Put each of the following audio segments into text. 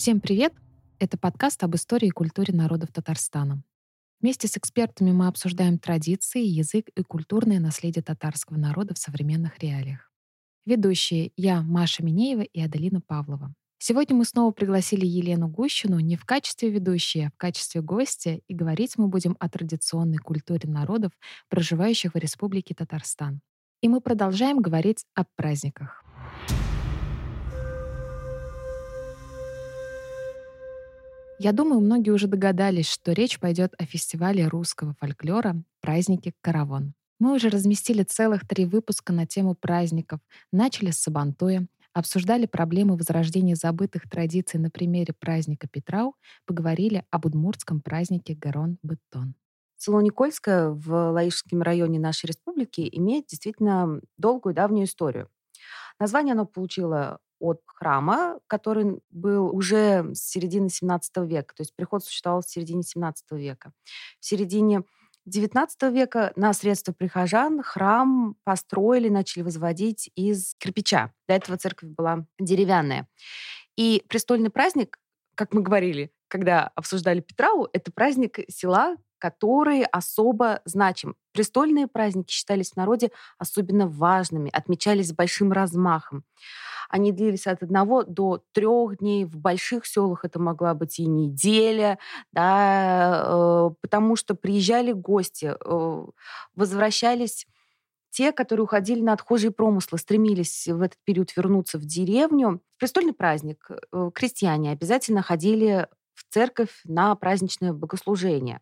Всем привет! Это подкаст об истории и культуре народов Татарстана. Вместе с экспертами мы обсуждаем традиции, язык и культурное наследие татарского народа в современных реалиях. Ведущие я, Маша Минеева и Аделина Павлова. Сегодня мы снова пригласили Елену Гущину не в качестве ведущей, а в качестве гостя, и говорить мы будем о традиционной культуре народов, проживающих в Республике Татарстан. И мы продолжаем говорить о праздниках. Я думаю, многие уже догадались, что речь пойдет о фестивале русского фольклора «Праздники Каравон». Мы уже разместили целых три выпуска на тему праздников. Начали с Сабантуя, обсуждали проблемы возрождения забытых традиций на примере праздника Петрау, поговорили об удмуртском празднике Гарон-Беттон. Село Никольское в Лаишском районе нашей республики имеет действительно долгую давнюю историю. Название оно получило от храма, который был уже с середины 17 века. То есть приход существовал в середине 17 века. В середине XIX века на средства прихожан храм построили, начали возводить из кирпича. До этого церковь была деревянная. И престольный праздник, как мы говорили, когда обсуждали Петрау, это праздник села, который особо значим. Престольные праздники считались в народе особенно важными, отмечались с большим размахом. Они длились от одного до трех дней. В больших селах это могла быть и неделя, да, э, потому что приезжали гости, э, возвращались те, которые уходили на отхожие промыслы, стремились в этот период вернуться в деревню. В престольный праздник э, крестьяне обязательно ходили в церковь на праздничное богослужение.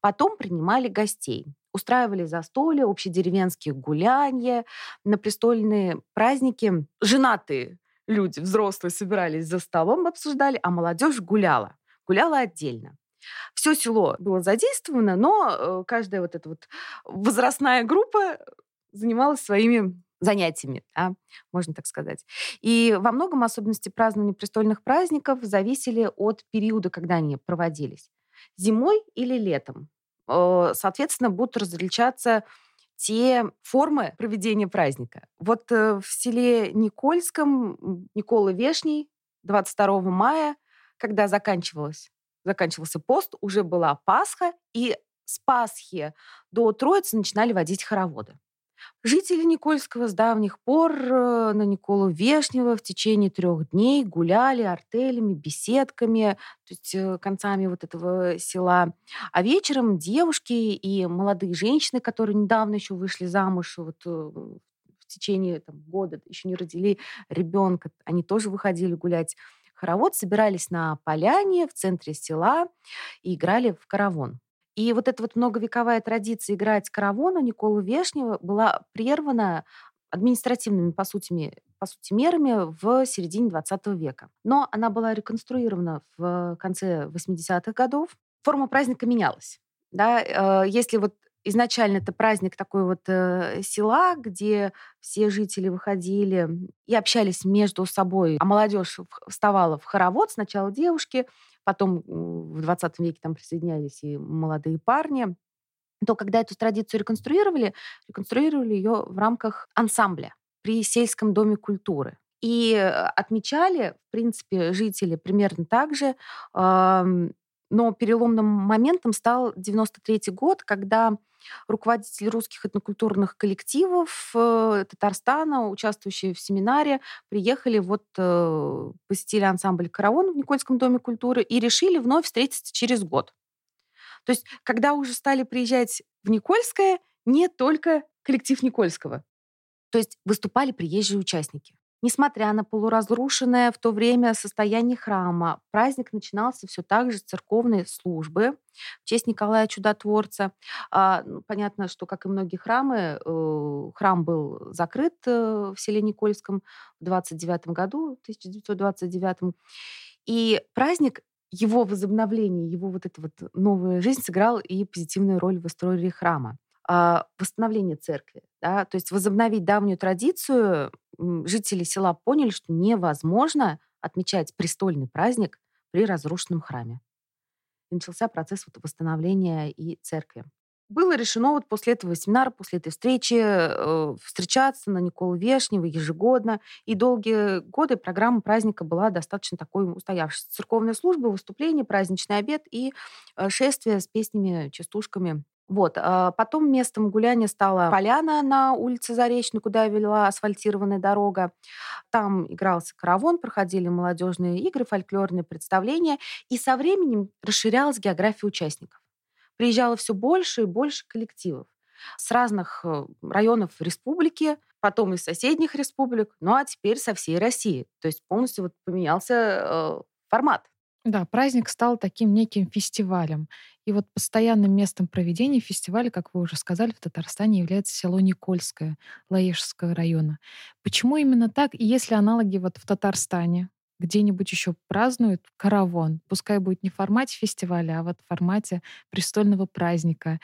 Потом принимали гостей. Устраивали застолья, общедеревенские гуляния. На престольные праздники женатые люди, взрослые, собирались за столом, обсуждали, а молодежь гуляла. Гуляла отдельно. Все село было задействовано, но э, каждая вот эта вот возрастная группа занималась своими занятиями, да, можно так сказать. И во многом особенности празднования престольных праздников зависели от периода, когда они проводились зимой или летом. Э, соответственно, будут различаться те формы проведения праздника. Вот э, в селе Никольском Никола Вешний 22 мая, когда заканчивалось, заканчивался пост, уже была Пасха, и с Пасхи до Троицы начинали водить хороводы. Жители Никольского с давних пор э, на Николу Вешнего в течение трех дней гуляли артелями, беседками, то есть э, концами вот этого села. А вечером девушки и молодые женщины, которые недавно еще вышли замуж, вот э, в течение там, года еще не родили ребенка, они тоже выходили гулять. Хоровод собирались на поляне в центре села и играли в каравон. И вот эта вот многовековая традиция играть каравона Николы Вешнего была прервана административными, по сути, по сути, мерами в середине 20 века. Но она была реконструирована в конце 80-х годов. Форма праздника менялась. Да, э, если вот изначально это праздник такой вот э, села, где все жители выходили и общались между собой, а молодежь вставала в хоровод, сначала девушки, потом в 20 веке там присоединялись и молодые парни, то когда эту традицию реконструировали, реконструировали ее в рамках ансамбля при сельском доме культуры. И э, отмечали, в принципе, жители примерно так же, но переломным моментом стал 93 год, когда руководители русских этнокультурных коллективов э, Татарстана, участвующие в семинаре, приехали вот э, посетили ансамбль «Караван» в Никольском доме культуры и решили вновь встретиться через год. То есть, когда уже стали приезжать в Никольское, не только коллектив Никольского. То есть выступали приезжие участники. Несмотря на полуразрушенное в то время состояние храма, праздник начинался все так же с церковной службы в честь Николая Чудотворца. А, ну, понятно, что, как и многие храмы, э, храм был закрыт э, в селе Никольском в 29 году, 1929. И праздник его возобновление, его вот эта вот новая жизнь сыграл и позитивную роль в истории храма. А, восстановление церкви. Да? То есть возобновить давнюю традицию жители села поняли, что невозможно отмечать престольный праздник при разрушенном храме. И начался процесс вот восстановления и церкви. было решено вот после этого семинара, после этой встречи э, встречаться на Николу Вешнева ежегодно. И долгие годы программа праздника была достаточно такой устоявшейся. Церковная служба, выступление, праздничный обед и э, шествие с песнями, частушками вот. А потом местом гуляния стала поляна на улице Заречной, куда вела асфальтированная дорога. Там игрался каравон, проходили молодежные игры, фольклорные представления. И со временем расширялась география участников. Приезжало все больше и больше коллективов с разных э, районов республики, потом из соседних республик, ну а теперь со всей России. То есть полностью вот поменялся э, формат. Да, праздник стал таким неким фестивалем. И вот постоянным местом проведения фестиваля, как вы уже сказали, в Татарстане является село Никольское Лаешского района. Почему именно так? И есть ли аналоги вот в Татарстане? где-нибудь еще празднуют каравон. Пускай будет не в формате фестиваля, а вот в формате престольного праздника.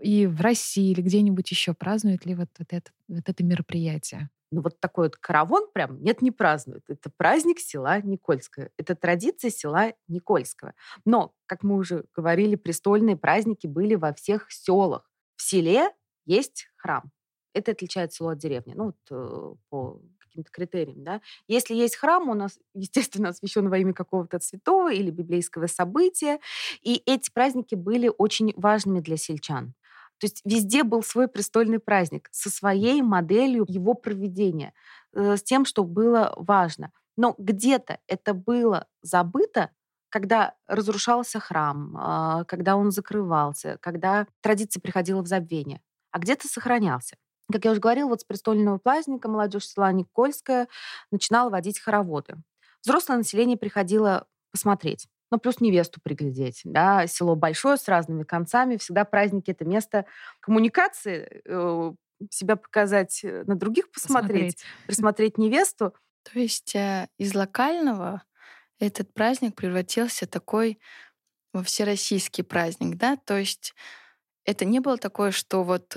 И в России или где-нибудь еще празднуют ли вот, вот, это, вот это мероприятие? Ну вот такой вот караван прям нет, не празднуют. Это праздник села Никольское. Это традиция села Никольского. Но, как мы уже говорили, престольные праздники были во всех селах. В селе есть храм. Это отличает село от деревни. Ну, вот э, по каким-то критериям, да. Если есть храм, он, естественно, освящен во имя какого-то святого или библейского события, и эти праздники были очень важными для сельчан. То есть везде был свой престольный праздник со своей моделью его проведения, э, с тем, что было важно. Но где-то это было забыто, когда разрушался храм, а, когда он закрывался, когда традиция приходила в забвение, а где-то сохранялся. Как я уже говорила, вот с престольного праздника молодежь села Никольская начинала водить хороводы. Взрослое население приходило посмотреть. Ну, плюс невесту приглядеть. Да? Село большое, с разными концами. Всегда праздники — это место коммуникации, э, себя показать, э, на других посмотреть, посмотреть. присмотреть невесту. То есть э, из локального этот праздник превратился такой во всероссийский праздник, да? То есть это не было такое, что вот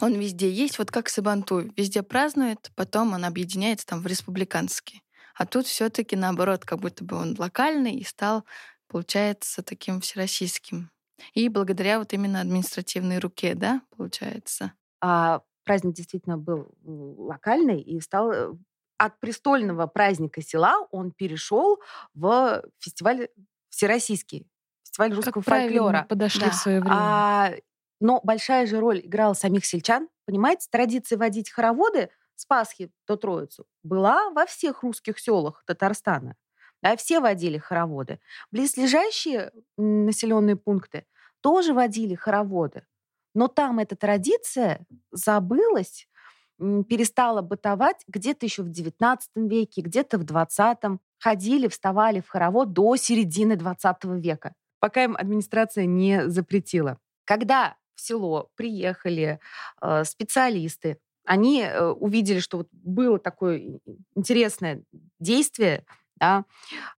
он везде есть, вот как Сабантуй, везде празднует, потом он объединяется там в республиканский. А тут все-таки наоборот, как будто бы он локальный и стал, получается, таким всероссийским. И благодаря вот именно административной руке, да, получается. А праздник действительно был локальный и стал э, от престольного праздника села он перешел в фестиваль всероссийский, фестиваль русского как фольклора. подошли да. в свое время. А, но большая же роль играла самих сельчан. Понимаете, традиция водить хороводы с Пасхи до Троицу была во всех русских селах Татарстана. Да, все водили хороводы. Близлежащие населенные пункты тоже водили хороводы. Но там эта традиция забылась, перестала бытовать где-то еще в XIX веке, где-то в XX. Ходили, вставали в хоровод до середины XX века, пока им администрация не запретила. Когда в село приехали э, специалисты, они э, увидели, что вот было такое интересное действие, да,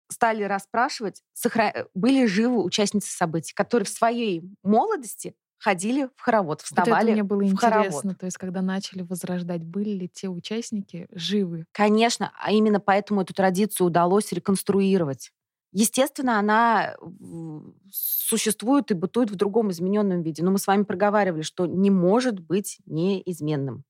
стали расспрашивать, сохра... Э, были живы участницы событий, которые в своей молодости ходили в хоровод, вставали вот это мне было в интересно. хоровод. То есть, когда начали возрождать, были ли те участники живы? Конечно, а именно поэтому эту традицию удалось реконструировать. Естественно, она существует и бытует в другом измененном виде. Но мы с вами проговаривали, что не может быть неизменным.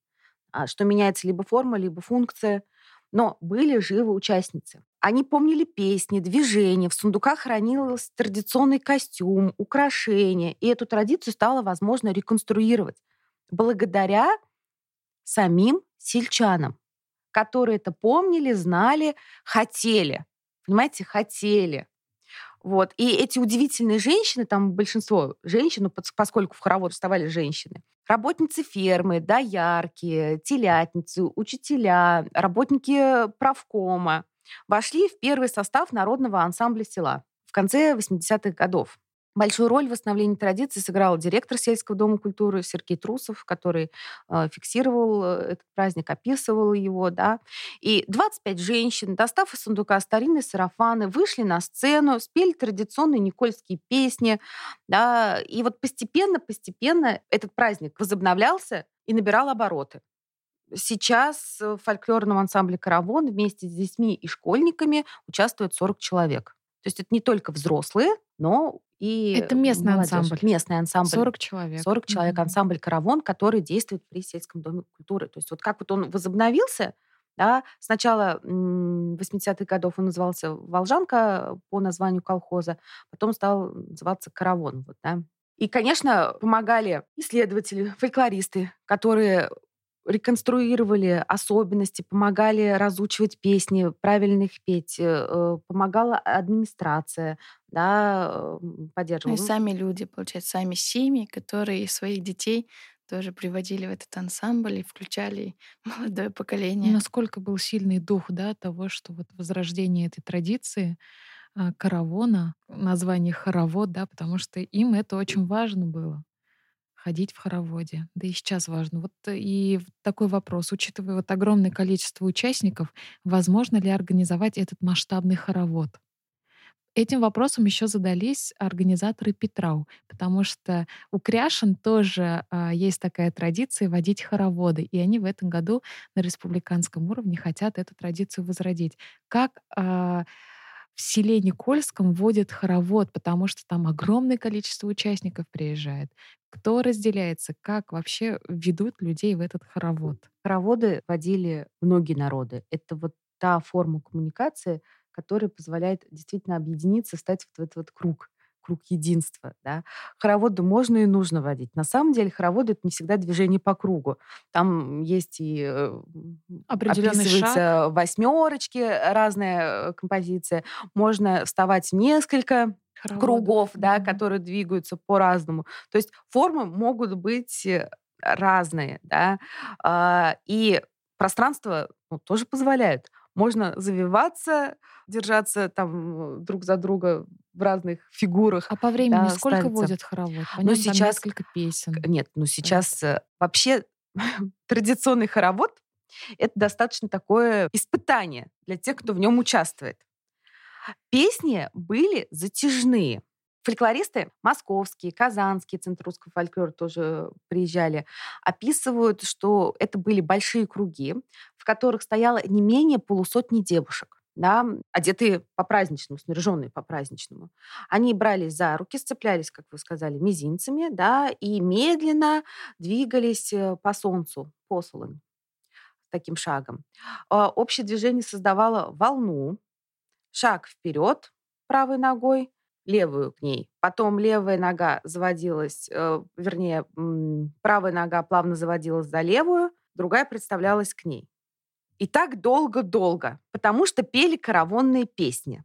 А что меняется либо форма, либо функция. Но были живы участницы. Они помнили песни, движения, в сундуках хранился традиционный костюм, украшения. И эту традицию стало возможно реконструировать благодаря самим сельчанам, которые это помнили, знали, хотели. Понимаете, хотели. Вот. И эти удивительные женщины, там большинство женщин, ну, поскольку в хоровод вставали женщины, работницы фермы, доярки, телятницы, учителя, работники правкома, вошли в первый состав народного ансамбля села в конце 80-х годов. Большую роль в восстановлении традиции сыграл директор сельского дома культуры Сергей Трусов, который э, фиксировал э, этот праздник, описывал его, да. И 25 женщин, достав из сундука старинные сарафаны, вышли на сцену, спели традиционные никольские песни, да. И вот постепенно-постепенно этот праздник возобновлялся и набирал обороты. Сейчас в фольклорном ансамбле «Каравон» вместе с детьми и школьниками участвует 40 человек. То есть это не только взрослые, но и Это местный молодежь. ансамбль. Местный ансамбль. 40 человек. 40 человек, Мгм. ансамбль «Каравон», который действует при сельском доме культуры. То есть вот как вот он возобновился, да, сначала м, 80-х годов он назывался «Волжанка» по названию колхоза, потом стал называться «Каравон». Вот, да. И, конечно, помогали исследователи, фольклористы, которые реконструировали особенности, помогали разучивать песни, правильно их петь, э, э, помогала администрация, да, э, Ну и поддерживала. Ну, сами люди, получается, сами семьи, которые своих детей тоже приводили в этот ансамбль и включали молодое поколение. Насколько был сильный дух да, того, что вот возрождение этой традиции а, каравона, название хоровод, да, потому что им это очень важно было ходить в хороводе. Да и сейчас важно. Вот э, и такой вопрос, учитывая вот огромное количество участников, возможно ли организовать этот масштабный хоровод? Этим вопросом еще задались организаторы Петрау, потому что у Кряшин тоже а, есть такая традиция водить хороводы, и они в этом году на республиканском уровне хотят эту традицию возродить. Как а, в селе Никольском водят хоровод, потому что там огромное количество участников приезжает. Кто разделяется, как вообще ведут людей в этот хоровод? Хороводы водили многие народы. Это вот та форма коммуникации, которая позволяет действительно объединиться, стать вот в этот вот круг, круг единства. Да. Хороводы можно и нужно водить. На самом деле хороводы — это не всегда движение по кругу. Там есть и э, Определенный описывается восьмерочки, разная э, композиция. Можно вставать несколько Хороводов. кругов, да, Мгм. которые двигаются по-разному. То есть формы могут быть э, разные, да, А, и пространство ну, тоже позволяет. Можно завиваться, держаться там э, друг за друга в разных фигурах. А по времени да, сколько ставится. водят хоровод? По Ну, сейчас- несколько песен. Нет, ну сейчас э, вообще традиционный хоровод это достаточно такое испытание для тех, кто в нем участвует. Песни были затяжные. Фольклористы московские, казанские, Центр русского фольклора тоже приезжали, описывают, что это были большие круги, в которых стояло не менее полусотни девушек да, одетые по-праздничному, снаряженные по-праздничному. Они брались за руки, сцеплялись, как вы сказали, мизинцами, да, и медленно двигались э, по солнцу, посолонь, таким шагом. А, Общее движение создавало волну, шаг вперед правой ногой, левую к ней. Потом левая нога заводилась, э, вернее, правая нога плавно заводилась за левую, другая представлялась к ней. И так долго-долго, потому что пели каравонные песни.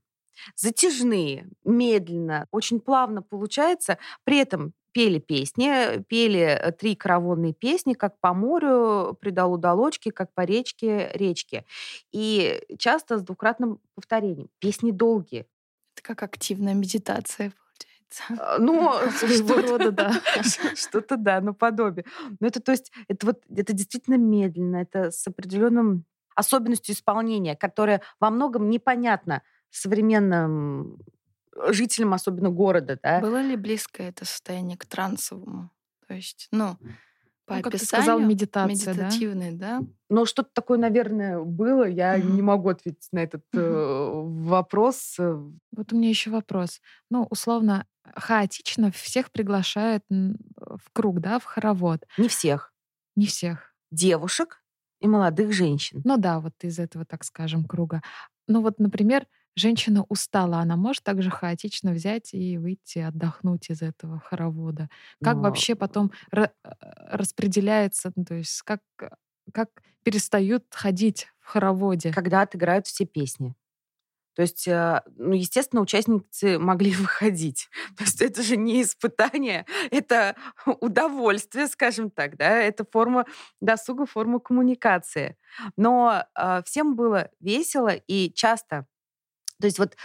Затяжные, медленно, очень плавно получается. При этом пели песни, пели э, три каравонные песни, как по морю, придал удалочки, как по речке, речки. И часто с двукратным повторением. Песни долгие. Это как активная медитация получается. А, Ну, Своего рода, да. Что-то, да, наподобие. Но это, то есть, это вот, это действительно медленно, это с определенным особенностью исполнения, которая во многом непонятна современным жителям, особенно города, да. Было ли близко это состояние к трансовому? То есть, ну, по Ну, как ты описанию, сказал, медитация, да? медитативный, да? Но что-то такое, наверное, было. Я Мгм. не могу ответить на этот Мгм. э, вопрос. Э, Вот у меня еще вопрос. Ну, условно, хаотично всех приглашают м, в круг, да, в хоровод. Не всех. Не всех. Девушек и молодых женщин. Ну да, вот из этого, так скажем, круга. Ну вот, например, женщина устала, она может также хаотично взять и выйти отдохнуть из этого хоровода. Как Но вообще потом э, распределяется, ну, то есть как, э, как перестают ходить в хороводе? когда отыграют все песни. То есть, э, ну, естественно, участницы могли выходить. То есть это же не испытание, это удовольствие, скажем так, да, это форма досуга, форма коммуникации. Но э, всем было весело и часто то есть вот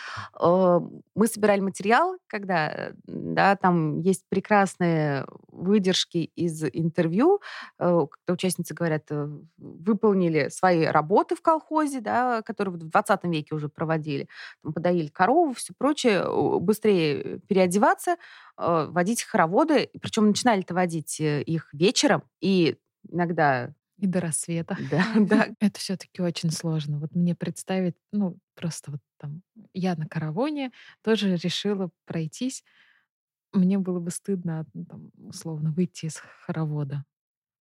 э, мы собирали материал, когда, э, да, там есть прекрасные выдержки из интервью, э, когда участницы говорят, э, выполнили свои работы в колхозе, да, которые в 20 веке уже проводили, там, подоили корову, все прочее, быстрее переодеваться, э, водить хороводы, причем начинали это водить э, их вечером, и иногда, И до рассвета. да, да, Это все-таки очень сложно. Вот мне представить, ну, просто вот там, я на каравоне тоже решила пройтись. мне было бы стыдно, ну, там, условно, выйти из хоровода.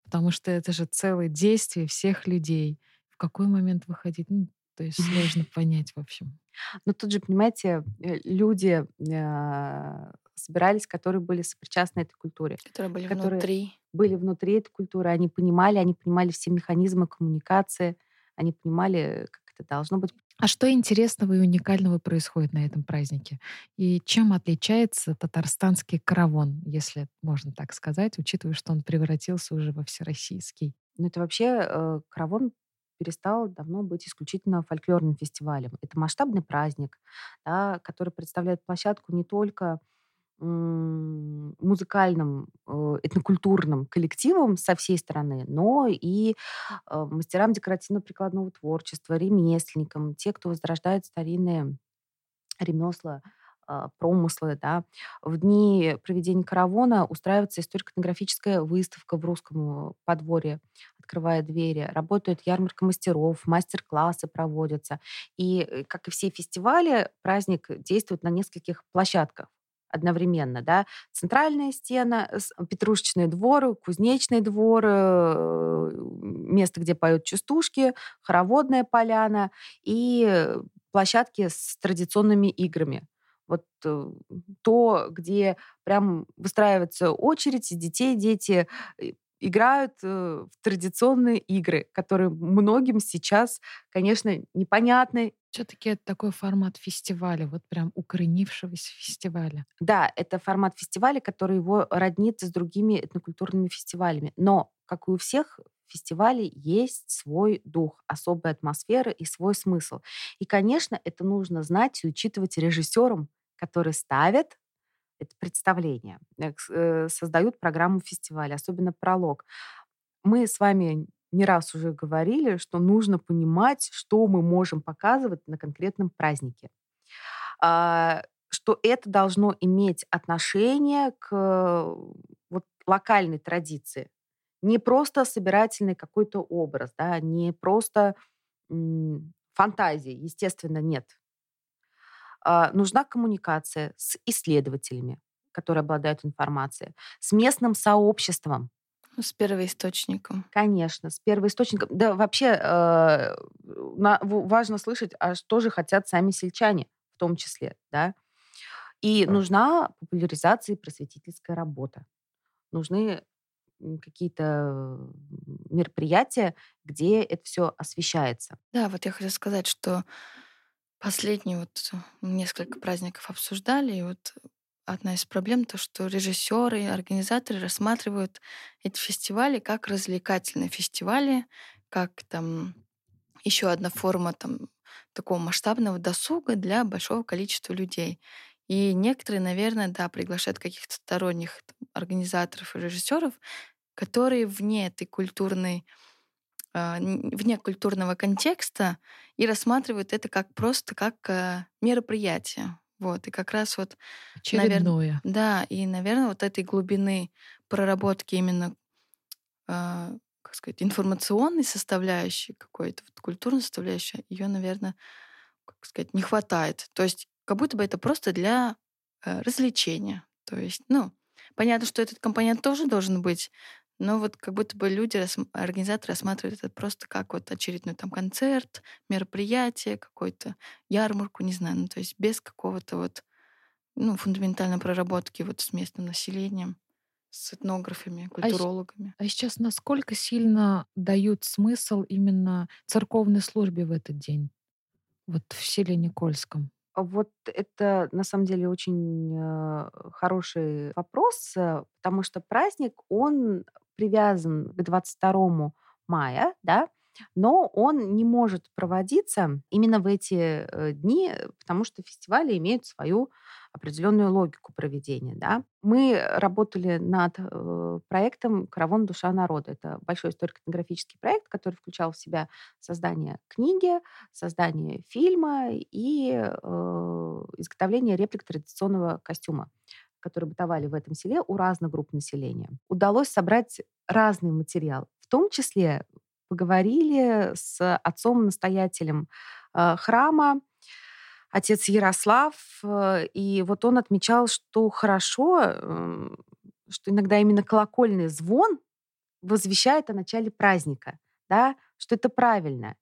Потому что это же целое действие всех людей. В какой момент выходить? Ну, то есть сложно понять, в общем. Но тут же, понимаете, э, люди э, собирались, которые были сопричастны этой культуре. Которые были которые внутри. Были внутри этой культуры. Они понимали, они понимали все механизмы коммуникации, они понимали, как это должно быть. А что интересного и уникального происходит на этом празднике? И чем отличается татарстанский каравон, если можно так сказать, учитывая, что он превратился уже во всероссийский? Ну, это вообще э, караван перестал давно быть исключительно фольклорным фестивалем. Это масштабный праздник, да, который представляет площадку не только музыкальным, э, этнокультурным коллективам со всей страны, но и э, мастерам декоративно-прикладного творчества, ремесленникам, те, кто возрождает старинные ремесла, а, промыслы. Да. В дни проведения каравана устраивается историко-этнографическая выставка в русском подворье, открывая двери. Работает ярмарка мастеров, мастер-классы проводятся. И, э, как и все фестивали, праздник действует на нескольких площадках одновременно, да, центральная стена, Петрушечный двор, Кузнечный двор, э, место, где поют частушки, хороводная поляна и площадки с традиционными играми. Вот э, то, где прям выстраивается очередь, детей дети э, играют в традиционные игры, которые многим сейчас, конечно, непонятны все-таки это такой формат фестиваля, вот прям укоренившегося фестиваля. Да, это формат фестиваля, который его роднит с другими этнокультурными фестивалями. Но, как и у всех фестивалей, есть свой дух, особая атмосфера и свой смысл. И, конечно, это нужно знать и учитывать режиссерам, которые ставят это представление, э, э, создают программу фестиваля, особенно пролог. Мы с вами не раз уже говорили, что нужно понимать, что мы можем показывать на конкретном празднике. А, что это должно иметь отношение к вот, локальной традиции. Не просто собирательный какой-то образ, да, не просто фантазии, естественно, нет. А, нужна коммуникация с исследователями, которые обладают информацией, с местным сообществом, с первоисточником. Конечно, с первоисточником. Да, вообще э, на, важно слышать, а что же хотят сами сельчане в том числе, да. И нужна популяризация и просветительская работа. Нужны какие-то мероприятия, где это все освещается. Да, вот я хотела сказать, что последние вот несколько праздников обсуждали, и вот одна из проблем то, что режиссеры организаторы рассматривают эти фестивали как развлекательные фестивали, как там еще одна форма там такого масштабного досуга для большого количества людей. И некоторые, наверное, да, приглашают каких-то сторонних там, организаторов и режиссеров, которые вне этой культурной а, вне культурного контекста и рассматривают это как просто как э, мероприятие. Вот, и как раз вот... Очередное. Навер... Да, и, наверное, вот этой глубины проработки именно, э, как сказать, информационной составляющей какой-то, вот, культурной составляющей, ее, наверное, как сказать, не хватает. То есть как будто бы это просто для э, развлечения. То есть, ну, понятно, что этот компонент тоже должен быть, но вот как будто бы люди, организаторы рассматривают это просто как вот очередной там концерт, мероприятие, какой-то ярмарку, не знаю, ну то есть без какого-то вот ну, фундаментальной проработки вот с местным населением, с этнографами, культурологами. А, а сейчас насколько сильно дают смысл именно церковной службе в этот день? Вот в селе Никольском. Вот это на самом деле очень э, хороший вопрос, э, потому что праздник, он привязан к 22 мая, да, но он не может проводиться именно в эти э, дни, потому что фестивали имеют свою определенную логику проведения. Да. Мы работали над э, проектом «Караван. Душа народа». Это большой историко-этнографический проект, который включал в себя создание книги, создание фильма и э, изготовление реплик традиционного костюма которые бытовали в этом селе у разных групп населения. Удалось собрать разный материал. В том числе поговорили с отцом-настоятелем э, храма, отец Ярослав, э, и вот он отмечал, что хорошо, эм, что иногда именно колокольный звон возвещает о начале праздника, да, что это правильно.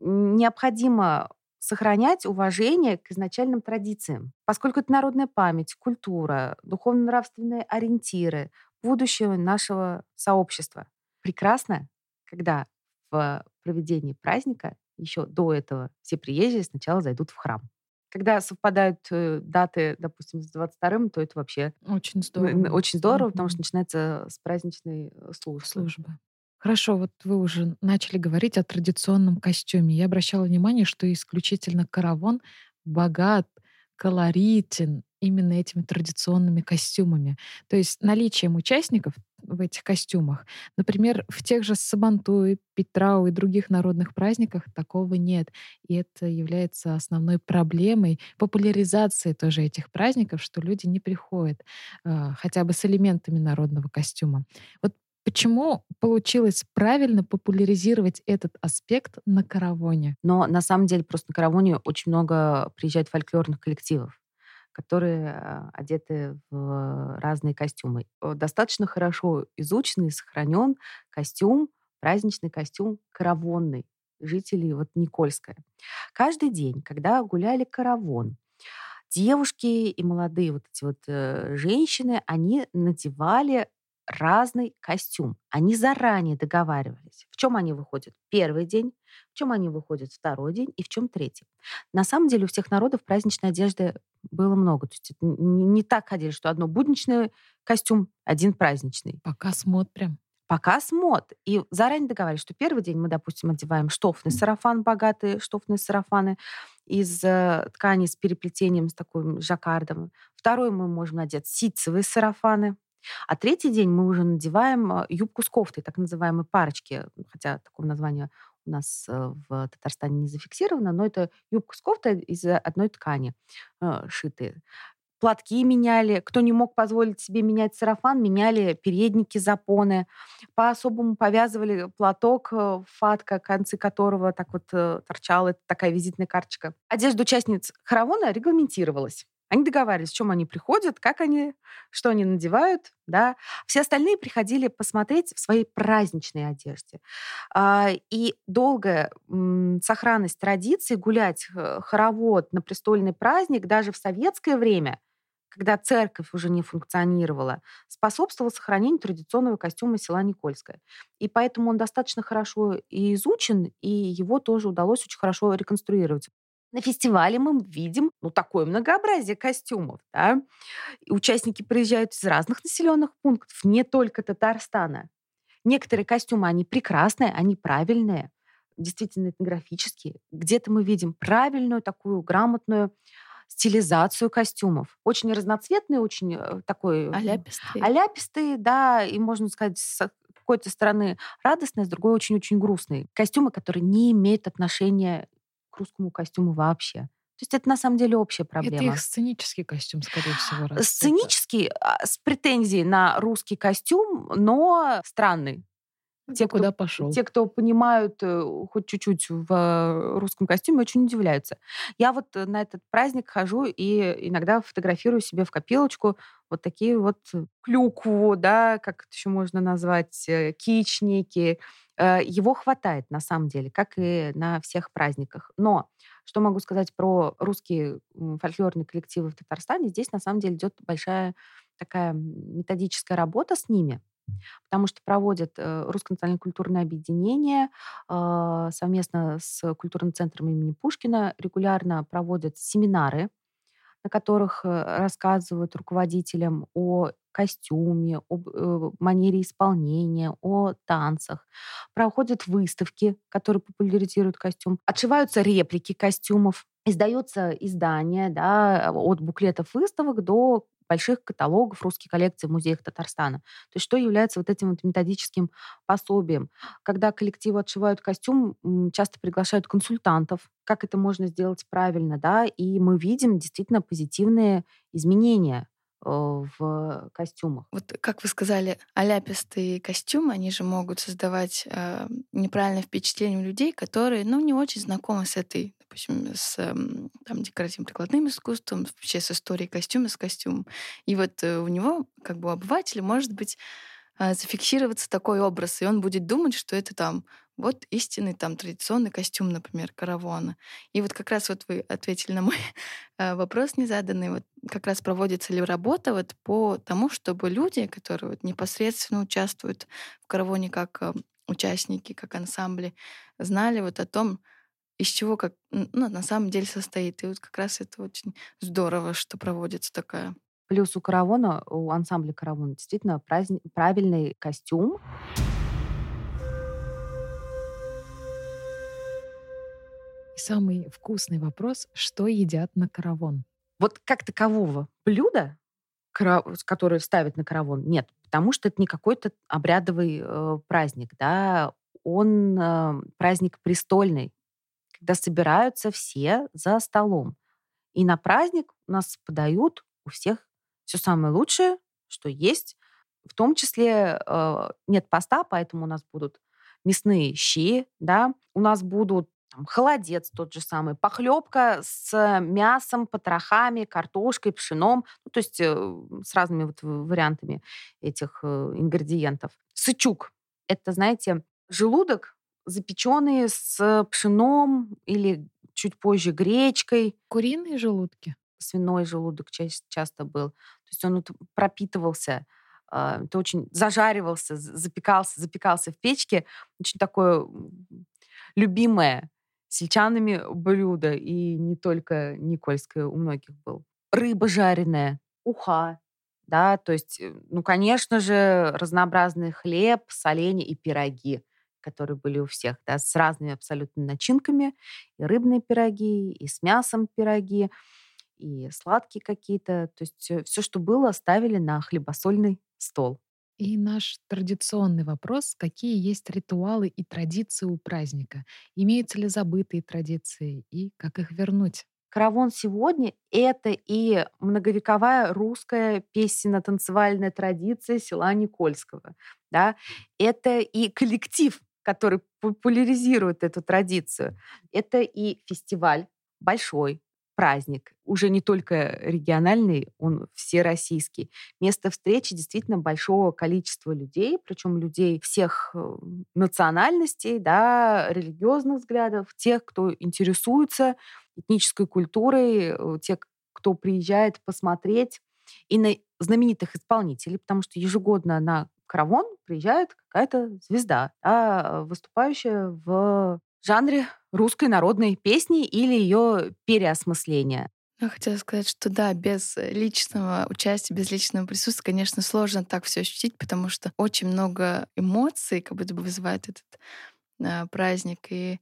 Необходимо сохранять уважение к изначальным традициям, поскольку это народная память, культура, духовно-нравственные ориентиры, будущее нашего сообщества. Прекрасно, когда в проведении праздника еще до этого все приезжие сначала зайдут в храм. Когда совпадают э, даты, допустим, с 22-м, то это вообще очень здорово. Очень здорово, mm-hmm. потому что начинается с праздничной э, службы. службы. Хорошо, вот вы уже начали говорить о традиционном костюме. Я обращала внимание, что исключительно каравон богат, колоритен именно этими традиционными костюмами. То есть наличием участников в этих костюмах, например, в тех же Сабантуи, Петрау и других народных праздниках такого нет. И это является основной проблемой популяризации тоже этих праздников, что люди не приходят э, хотя бы с элементами народного костюма. Вот Почему получилось правильно популяризировать этот аспект на каравоне? Но на самом деле просто на каравоне очень много приезжает фольклорных коллективов которые а, одеты в разные костюмы. Достаточно хорошо изучен и сохранен костюм, праздничный костюм каравонный жителей вот Никольская. Каждый день, когда гуляли каравон, девушки и молодые вот эти вот э, женщины, они надевали разный костюм. Они заранее договаривались, в чем они выходят первый день, в чем они выходят второй день и в чем третий. На самом деле у всех народов праздничной одежды было много. То есть не, так ходили, что одно будничный костюм, один праздничный. Пока мод прям. Пока мод. И заранее договаривались, что первый день мы, допустим, одеваем штофный сарафан, богатые штофные сарафаны из э, ткани с переплетением, с таким жаккардом. Второй мы можем надеть ситцевые сарафаны, а третий день мы уже надеваем э, юбку с кофтой, так называемые парочки, хотя такого названия у нас э, в Татарстане не зафиксировано, но это юбка с кофтой из одной ткани э, шитые. Платки меняли. Кто не мог позволить себе менять сарафан, меняли передники, запоны. По-особому повязывали платок, фатка, концы которого так вот торчала. Такая визитная карточка. Одежда участниц хоровода регламентировалась. Они договаривались, в чем они приходят, как они, что они надевают, да. Все остальные приходили посмотреть в своей праздничной одежде. А, и долгая сохранность традиции гулять э, хоровод на престольный праздник даже в советское время когда церковь уже не функционировала, способствовал сохранению традиционного костюма села Никольское. И поэтому он достаточно хорошо и изучен, и его тоже удалось очень хорошо реконструировать. На фестивале мы видим ну, такое многообразие костюмов. Да? И участники приезжают из разных населенных пунктов, не только Татарстана. Некоторые костюмы, они прекрасные, они правильные, действительно этнографические. Где-то мы видим правильную такую грамотную стилизацию костюмов. Очень разноцветные, очень э, такой... Аляпистые. Аляпистые, да, и, можно сказать, с какой-то стороны радостные, с другой очень-очень грустные. Костюмы, которые не имеют отношения русскому костюму вообще. То есть это на самом деле общая проблема. Это их сценический костюм, скорее всего. Раз сценический, это... с претензией на русский костюм, но странный. Те, кто, куда пошел. Те, кто понимают э, хоть чуть-чуть в э, русском костюме, очень удивляются. Я вот э, на этот праздник хожу и иногда фотографирую себе в копилочку вот такие вот клюкву, да, как это еще можно назвать, кичники. Его хватает на самом деле, как и на всех праздниках. Но что могу сказать про русские фольклорные коллективы в Татарстане? Здесь на самом деле идет большая такая методическая работа с ними потому что проводят э, Русское национальное культурное объединение а, совместно с культурным центром имени Пушкина регулярно проводят семинары, на которых э, рассказывают руководителям о костюме, об э, манере исполнения, о танцах. Проходят выставки, которые популяризируют костюм. Отшиваются реплики костюмов. Издается издание да, от буклетов выставок до больших каталогов русских коллекций в музеях Татарстана. То есть что является вот этим вот методическим пособием. Когда коллективы отшивают костюм, часто приглашают консультантов, как это можно сделать правильно, да, и мы видим действительно позитивные изменения в костюмах. Вот как вы сказали, аляпистые костюмы, они же могут создавать э, неправильное впечатление у людей, которые, ну, не очень знакомы с этой, допустим, с э, там, декоративно-прикладным искусством, вообще с историей костюма, с костюмом. И вот э, у него, как бы у обывателя, может быть э, зафиксироваться такой образ, и он будет думать, что это там вот истинный там традиционный костюм, например, каравана. И вот как раз вот вы ответили на мой э, вопрос незаданный. Вот как раз проводится ли работа вот по тому, чтобы люди, которые вот непосредственно участвуют в каравоне как э, участники, как ансамбли, знали вот о том, из чего как ну, на самом деле состоит. И вот как раз это очень здорово, что проводится такая. Плюс у каравона, у ансамбля каравана действительно праздник, правильный костюм. Самый вкусный вопрос, что едят на каравон? Вот как такового блюда, которое ставят на каравон, нет, потому что это не какой-то обрядовый э, праздник, да, он э, праздник престольный, когда собираются все за столом. И на праздник у нас подают у всех все самое лучшее, что есть. В том числе э, нет поста, поэтому у нас будут мясные щи, да, у нас будут там, холодец тот же самый, похлебка с мясом, потрохами, картошкой, пшеном, ну, то есть э, с разными вот вариантами этих э, ингредиентов. Сычук – это, знаете, желудок, запеченный с пшеном или чуть позже гречкой. Куриные желудки? Свиной желудок часто был. То есть он вот пропитывался а, это очень зажаривался, запекался, запекался в печке. Очень такое любимое сельчанами блюдо, и не только Никольское у многих был. Рыба жареная, уха, да, то есть, э, ну, конечно же, разнообразный хлеб, соленья и пироги, которые были у всех, да, с разными абсолютно начинками, и рыбные пироги, и с мясом пироги, и сладкие какие-то, то есть э, все, что было, ставили на хлебосольный стол. И наш традиционный вопрос, какие есть ритуалы и традиции у праздника? Имеются ли забытые традиции и как их вернуть? Каравон сегодня — это и многовековая русская песенно-танцевальная традиция села Никольского. Да? Это и коллектив, который популяризирует эту традицию. Это и фестиваль большой, праздник, уже не только региональный, он всероссийский. Место встречи действительно большого количества людей, причем людей всех э, национальностей, да, религиозных взглядов, тех, кто интересуется этнической культурой, э, тех, кто приезжает посмотреть, и на знаменитых исполнителей, потому что ежегодно на Каравон приезжает какая-то звезда, да, выступающая в жанре русской народной песни или ее переосмысления. Я хотела сказать, что да, без личного участия, без личного присутствия, конечно, сложно так все ощутить, потому что очень много эмоций как будто бы вызывает этот э, праздник. И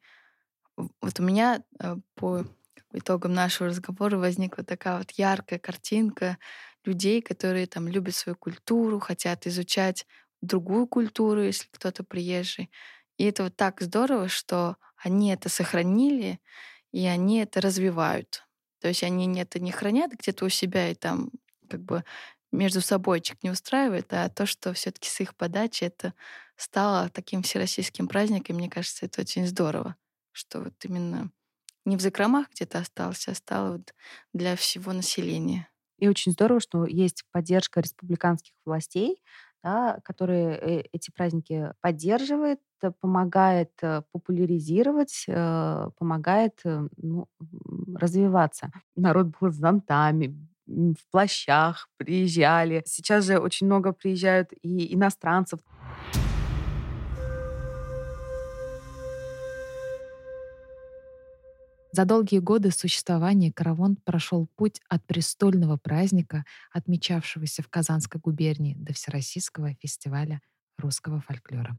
вот у меня э, по итогам нашего разговора возникла такая вот яркая картинка людей, которые там любят свою культуру, хотят изучать другую культуру, если кто-то приезжий. И это вот так здорово, что они это сохранили, и они это развивают. То есть они это не хранят где-то у себя и там как бы между собойчик не устраивает, а то, что все таки с их подачи это стало таким всероссийским праздником, мне кажется, это очень здорово, что вот именно не в закромах где-то осталось, а стало вот для всего населения. И очень здорово, что есть поддержка республиканских властей, да, которые э, эти праздники поддерживает, э, помогает э, популяризировать, помогает ну, развиваться. Народ был с зонтами, в плащах приезжали. Сейчас же очень много приезжают и иностранцев. За долгие годы существования каравон прошел путь от престольного праздника, отмечавшегося в Казанской губернии, до Всероссийского фестиваля русского фольклора.